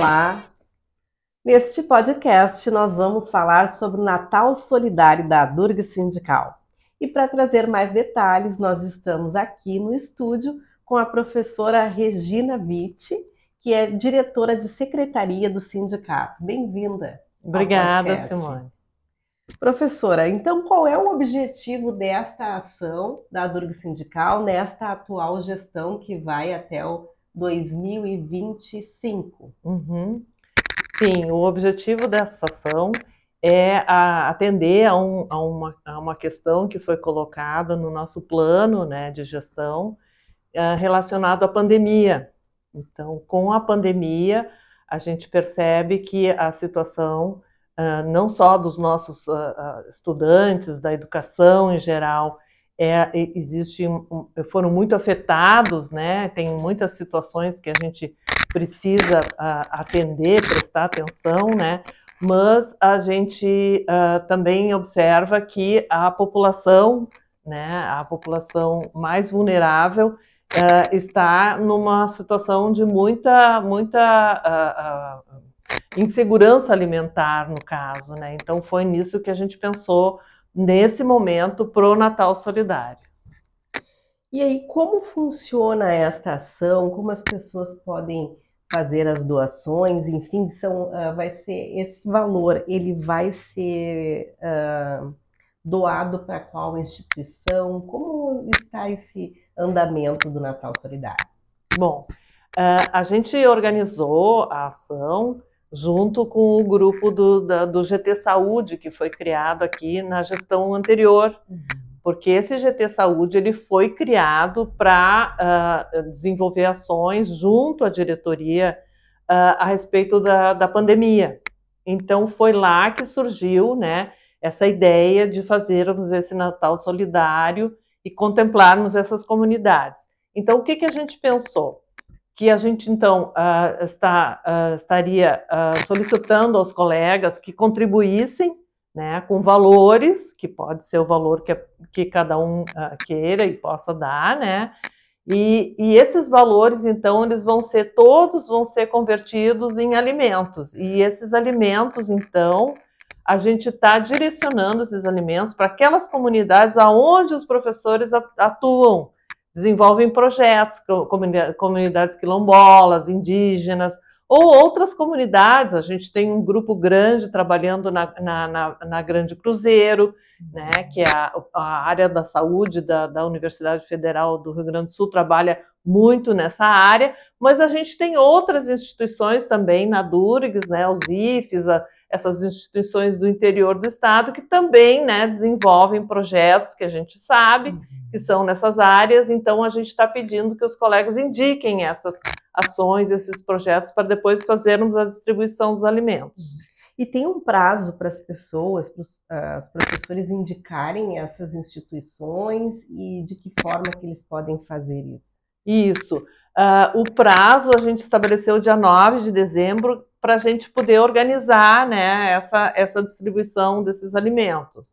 Olá! Neste podcast, nós vamos falar sobre o Natal Solidário da Durga Sindical. E para trazer mais detalhes, nós estamos aqui no estúdio com a professora Regina Vitti, que é diretora de secretaria do sindicato. Bem-vinda. Obrigada, Simone. Professora, então qual é o objetivo desta ação da Durga Sindical nesta atual gestão que vai até o 2025? Uhum. Sim, o objetivo dessa ação é atender a, um, a, uma, a, uma, questão que foi colocada no nosso plano né, de gestão uh, relacionado à pandemia. Então, com a pandemia, a gente percebe que a situação uh, não só dos nossos uh, estudantes, da educação em geral, é, existe, foram muito afetados, né? Tem muitas situações que a gente precisa atender, prestar atenção, né? Mas a gente também observa que a população, né? A população mais vulnerável uh, está numa situação de muita, muita uh, uh, insegurança alimentar, no caso, né? Então foi nisso que a gente pensou nesse momento pro Natal Solidário. E aí, como funciona esta ação? Como as pessoas podem fazer as doações? Enfim, são, uh, vai ser esse valor, ele vai ser uh, doado para qual instituição? Como está esse andamento do Natal Solidário? Bom, uh, a gente organizou a ação junto com o grupo do, da, do GT Saúde, que foi criado aqui na gestão anterior, uhum. porque esse GT Saúde ele foi criado para uh, desenvolver ações junto à diretoria uh, a respeito da, da pandemia. Então foi lá que surgiu, né, essa ideia de fazermos esse Natal solidário e contemplarmos essas comunidades. Então, o que, que a gente pensou? Que a gente, então, uh, está, uh, estaria uh, solicitando aos colegas que contribuíssem né, com valores, que pode ser o valor que, que cada um queira e possa dar, né? E, e, esses valores, então, eles vão ser, todos vão ser convertidos em alimentos. E esses alimentos, então, a gente está direcionando esses alimentos para aquelas comunidades aonde os professores atuam, desenvolvem projetos, comunidades quilombolas, indígenas, ou outras comunidades. A gente tem um grupo grande trabalhando na, na, na, na Grande Cruzeiro, né, que é a, a área da saúde da, da, Universidade Federal do Rio Grande do Sul trabalha muito nessa área, mas a gente tem outras instituições também na Durgs, né, os IFES, a, essas instituições do interior do estado que também né, desenvolvem projetos que a gente sabe que uhum. são nessas áreas, então a gente está pedindo que os colegas indiquem essas ações, esses projetos, para depois fazermos a distribuição dos alimentos. E tem um prazo para as pessoas, para os uh, professores indicarem essas instituições e de que forma que eles podem fazer isso? Isso. Uh, o prazo a gente estabeleceu dia 9 de dezembro, para a gente poder organizar né, essa, essa distribuição desses alimentos.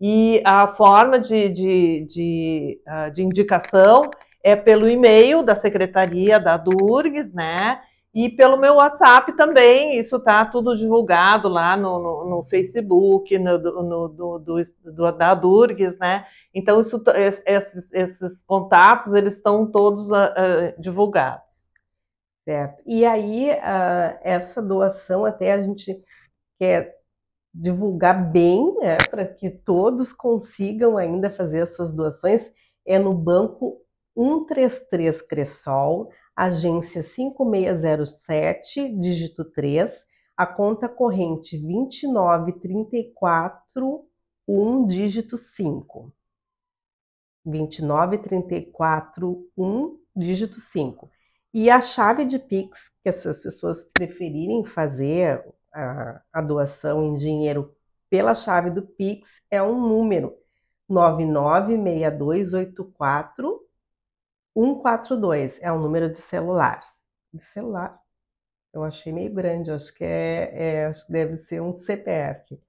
E a forma de, de, de, uh, de indicação é pelo e-mail da secretaria da Durgs, né? E pelo meu WhatsApp também, isso está tudo divulgado lá no, no, no Facebook, no, no, do, do, da Durgs, né? Então, isso, esses, esses contatos, eles estão todos uh, divulgados. Certo. E aí, uh, essa doação até a gente quer divulgar bem, né, para que todos consigam ainda fazer as suas doações, é no Banco 133 Cressol, agência 5607, dígito 3, a conta corrente 2934, 1, dígito 5. 2934, 1, dígito 5. E a chave de Pix, que essas pessoas preferirem fazer a, a doação em dinheiro pela chave do Pix, é um número 996284 142. É um número de celular. De celular. Eu achei meio grande, acho que é, é acho que deve ser um CPF.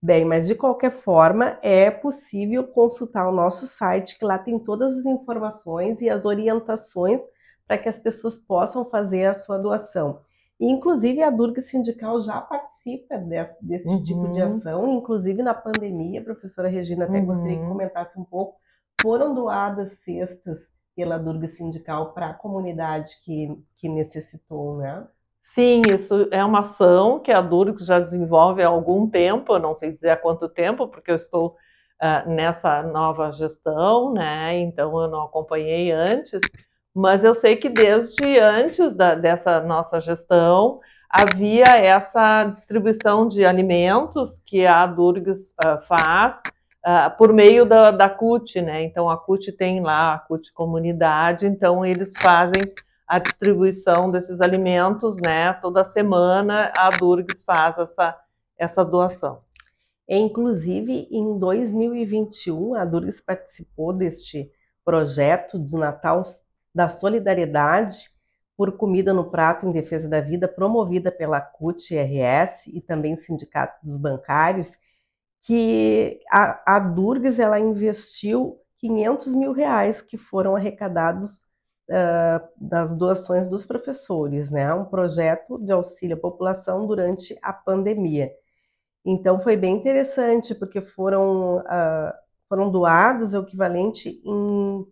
Bem, mas de qualquer forma, é possível consultar o nosso site, que lá tem todas as informações e as orientações para que as pessoas possam fazer a sua doação. E, inclusive, a Durga Sindical já participa desse, desse uhum. tipo de ação, inclusive na pandemia, a professora Regina até uhum. gostaria que comentasse um pouco, foram doadas cestas pela Durga Sindical para a comunidade que, que necessitou, né? Sim, isso é uma ação que a Durgs já desenvolve há algum tempo, eu não sei dizer há quanto tempo, porque eu estou uh, nessa nova gestão, né? Então eu não acompanhei antes, mas eu sei que desde antes da, dessa nossa gestão havia essa distribuição de alimentos que a Durgs uh, faz uh, por meio da, da CUT, né? Então a CUT tem lá a CUT Comunidade, então eles fazem a distribuição desses alimentos, né? Toda semana a Durgs faz essa, essa doação. Inclusive, em 2021, a Durgs participou deste projeto do Natal da Solidariedade por Comida no Prato em Defesa da Vida, promovida pela CUT-RS e também Sindicato dos Bancários, que a, a Durgs ela investiu 500 mil reais que foram arrecadados uh, das doações dos professores, né? Um projeto de auxílio à população durante a pandemia. Então foi bem interessante, porque foram, uh, foram doados o equivalente em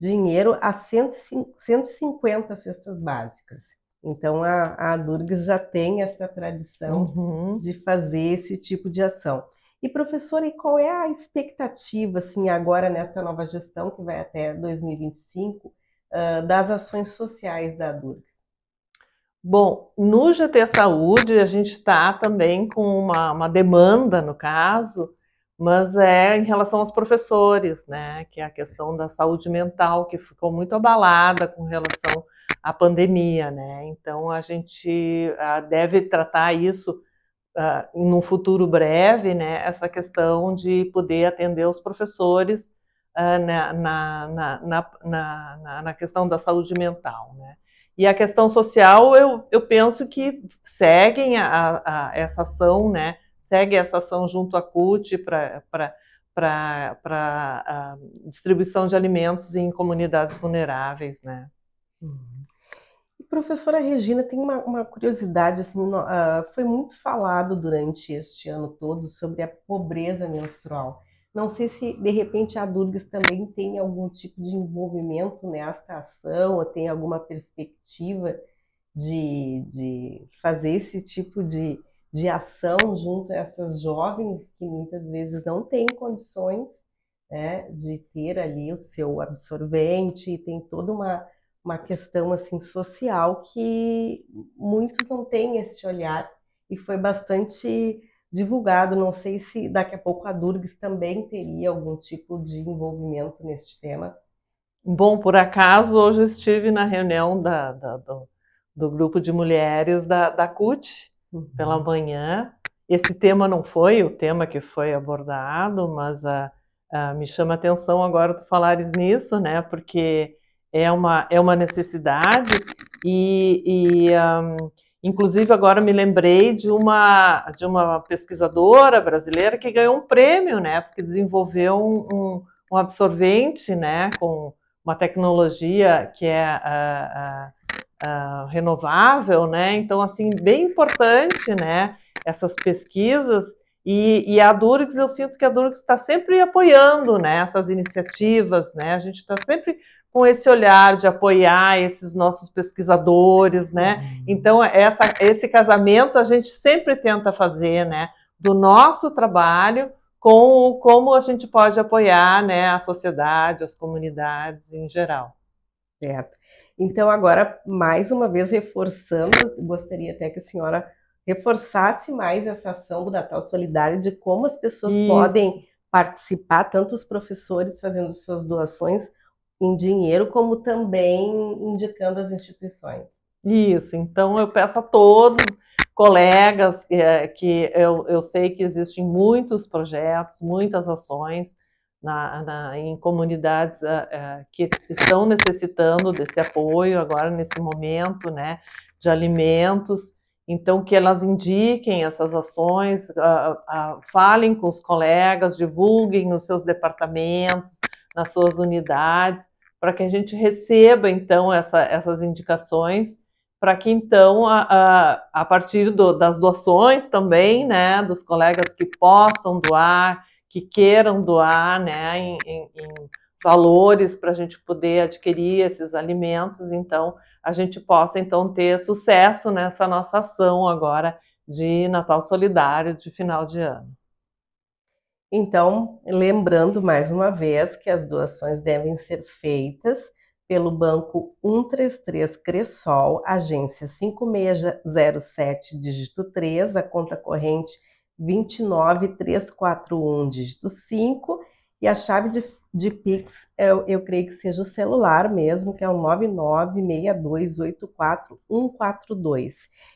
dinheiro a 150 cestas básicas. Então a, a Durgas já tem essa tradição uhum. de fazer esse tipo de ação. E professora, e qual é a expectativa, assim, agora nessa nova gestão que vai até 2025, uh, das ações sociais da Durgas? Bom, no GT Saúde a gente está também com uma, uma, demanda, no caso, mas é em relação aos professores, né? Que é a questão da saúde mental, que ficou muito abalada com relação à pandemia, né? Então a gente uh, deve tratar isso uh, em um futuro breve, né? Essa questão de poder atender os professores uh, na, na, na, na, questão da saúde mental, né? E a questão social, eu, eu penso que seguem a, a, essa ação, né? Segue essa ação junto à CUT para distribuição de alimentos em comunidades vulneráveis, né? Uhum. Professora Regina, tem uma, uma curiosidade, assim, no, uh, foi muito falado durante este ano todo sobre a pobreza menstrual. Não sei se, de repente, a Durgas também tem algum tipo de envolvimento nesta ação, ou tem alguma perspectiva de, de fazer esse tipo de, de ação junto a essas jovens que muitas vezes não têm condições né, de ter ali o seu absorvente, tem toda uma, uma questão assim social que muitos não têm esse olhar e foi bastante divulgado. Não sei se daqui a pouco a Durgs também teria algum tipo de envolvimento nesse tema. Bom, por acaso, hoje eu estive na reunião da, da, do, do, grupo de mulheres da, da CUT. Pela manhã. Esse tema não foi o tema que foi abordado, mas a, a, me chama a atenção agora tu falares nisso, né? Porque é uma, é uma necessidade e, e um, Inclusive, agora me lembrei de uma, de uma pesquisadora brasileira que ganhou um prêmio, né? Porque desenvolveu um, um, um absorvente, né? Com uma tecnologia que é uh, uh, uh, renovável, né? Então, assim, bem importante, né? Essas pesquisas. E, e a Durgs, eu sinto que a Durgs está sempre apoiando, né? Essas iniciativas, né? A gente está sempre com esse olhar de apoiar esses nossos pesquisadores, né? Uhum. Então, essa, esse casamento a gente sempre tenta fazer, né? Do nosso trabalho com como a gente pode apoiar né, a sociedade, as comunidades em geral. Certo. Então, agora, mais uma vez, reforçando, gostaria até que a senhora reforçasse mais essa ação do Natal Solidário, de como as pessoas Isso. podem participar, tanto os professores fazendo suas doações, em dinheiro, como também indicando as instituições. Isso, então eu peço a todos colegas é, que eu, eu sei que existem muitos projetos, muitas ações na, na, em comunidades uh, uh, que estão necessitando desse apoio agora nesse momento, né, de alimentos. Então que elas indiquem essas ações, uh, falem com os colegas, divulguem nos seus departamentos, nas suas unidades, para que a gente receba então essa, essas indicações para que então, a, a, a partir do, das doações também, né, dos colegas que possam doar, que queiram doar, né, em, em, em valores para a gente poder adquirir esses alimentos, então a gente possa então ter sucesso nessa nossa ação agora de Natal Solidário de final de ano. Então, lembrando mais uma vez que as doações devem ser feitas pelo Banco 133 Cressol, agência 5607, dígito 3, a conta corrente 29341, dígito 5, e a chave de, de Pix, eu, eu creio que seja o celular mesmo, que é o 996284142.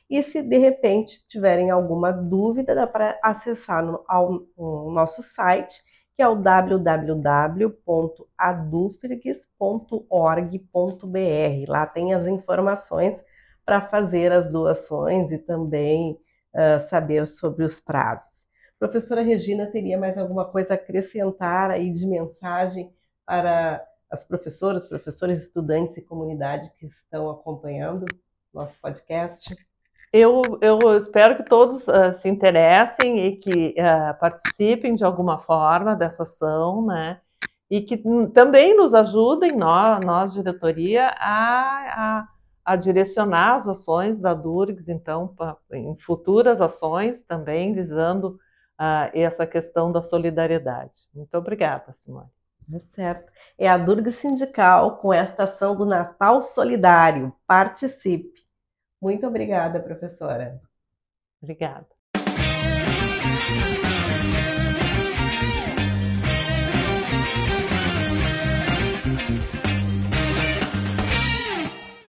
E se de repente tiverem alguma dúvida, dá para acessar no, ao, no nosso site, que é o www.adufrigues.org.br. Lá tem as informações para fazer as doações e também saber sobre os prazos. Professora Regina, teria mais alguma coisa a acrescentar aí de mensagem para as professoras, professores, estudantes e comunidade que estão acompanhando nosso podcast? Eu, eu espero que todos uh, se interessem e que uh, participem de alguma forma dessa ação, né? E que também nos ajudem, nós, nós diretoria, a, a, a, direcionar as ações da Durgs, então, pra, em futuras ações também, visando uh, essa questão da solidariedade. Muito obrigada, Simone. É certo. É a Durgs Sindical com esta ação do Natal Solidário. Participe! Muito obrigada, professora. Obrigada.